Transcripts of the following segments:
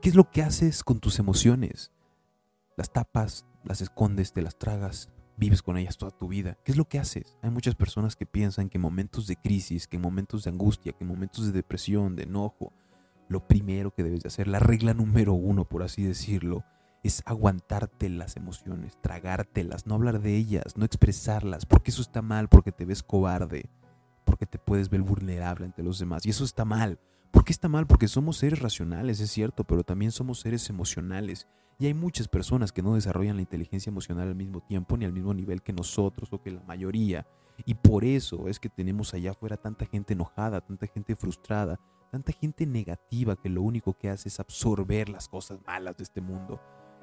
¿Qué es lo que haces con tus emociones? Las tapas, las escondes, te las tragas, vives con ellas toda tu vida. ¿Qué es lo que haces? Hay muchas personas que piensan que en momentos de crisis, que en momentos de angustia, que en momentos de depresión, de enojo, lo primero que debes de hacer, la regla número uno, por así decirlo, es aguantarte las emociones, tragártelas, no hablar de ellas, no expresarlas, porque eso está mal, porque te ves cobarde, porque te puedes ver vulnerable ante los demás. Y eso está mal. ¿Por qué está mal? Porque somos seres racionales, es cierto, pero también somos seres emocionales. Y hay muchas personas que no desarrollan la inteligencia emocional al mismo tiempo ni al mismo nivel que nosotros o que la mayoría. Y por eso es que tenemos allá afuera tanta gente enojada, tanta gente frustrada, tanta gente negativa que lo único que hace es absorber las cosas malas de este mundo.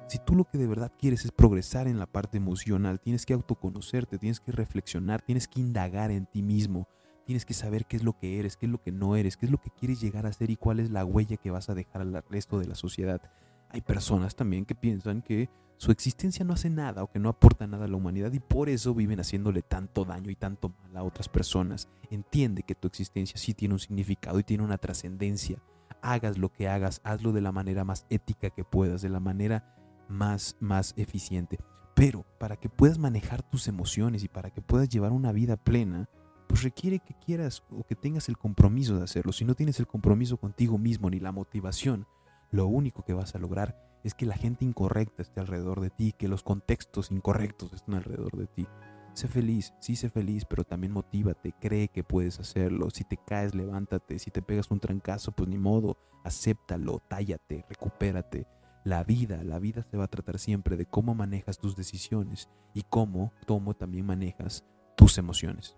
Si tú lo que de verdad quieres es progresar en la parte emocional, tienes que autoconocerte, tienes que reflexionar, tienes que indagar en ti mismo, Tienes que saber qué es lo que eres, qué es lo que no eres, qué es lo que quieres llegar a ser y cuál es la huella que vas a dejar al resto de la sociedad. Hay personas también que piensan que su existencia no hace nada o que no aporta nada a la humanidad y por eso viven haciéndole tanto daño y tanto mal a otras personas. Entiende que tu existencia sí tiene un significado y tiene una trascendencia. Hagas lo que hagas, hazlo de la manera más ética que puedas, de la manera más, más eficiente. Pero para que puedas manejar tus emociones y para que puedas llevar una vida plena, pues requiere que quieras o que tengas el compromiso de hacerlo. Si no tienes el compromiso contigo mismo ni la motivación, lo único que vas a lograr es que la gente incorrecta esté alrededor de ti, que los contextos incorrectos estén alrededor de ti. Sé feliz, sí sé feliz, pero también motívate, cree que puedes hacerlo. Si te caes, levántate. Si te pegas un trancazo, pues ni modo, acéptalo, tállate, recupérate. La vida, la vida se va a tratar siempre de cómo manejas tus decisiones y cómo, cómo también manejas tus emociones.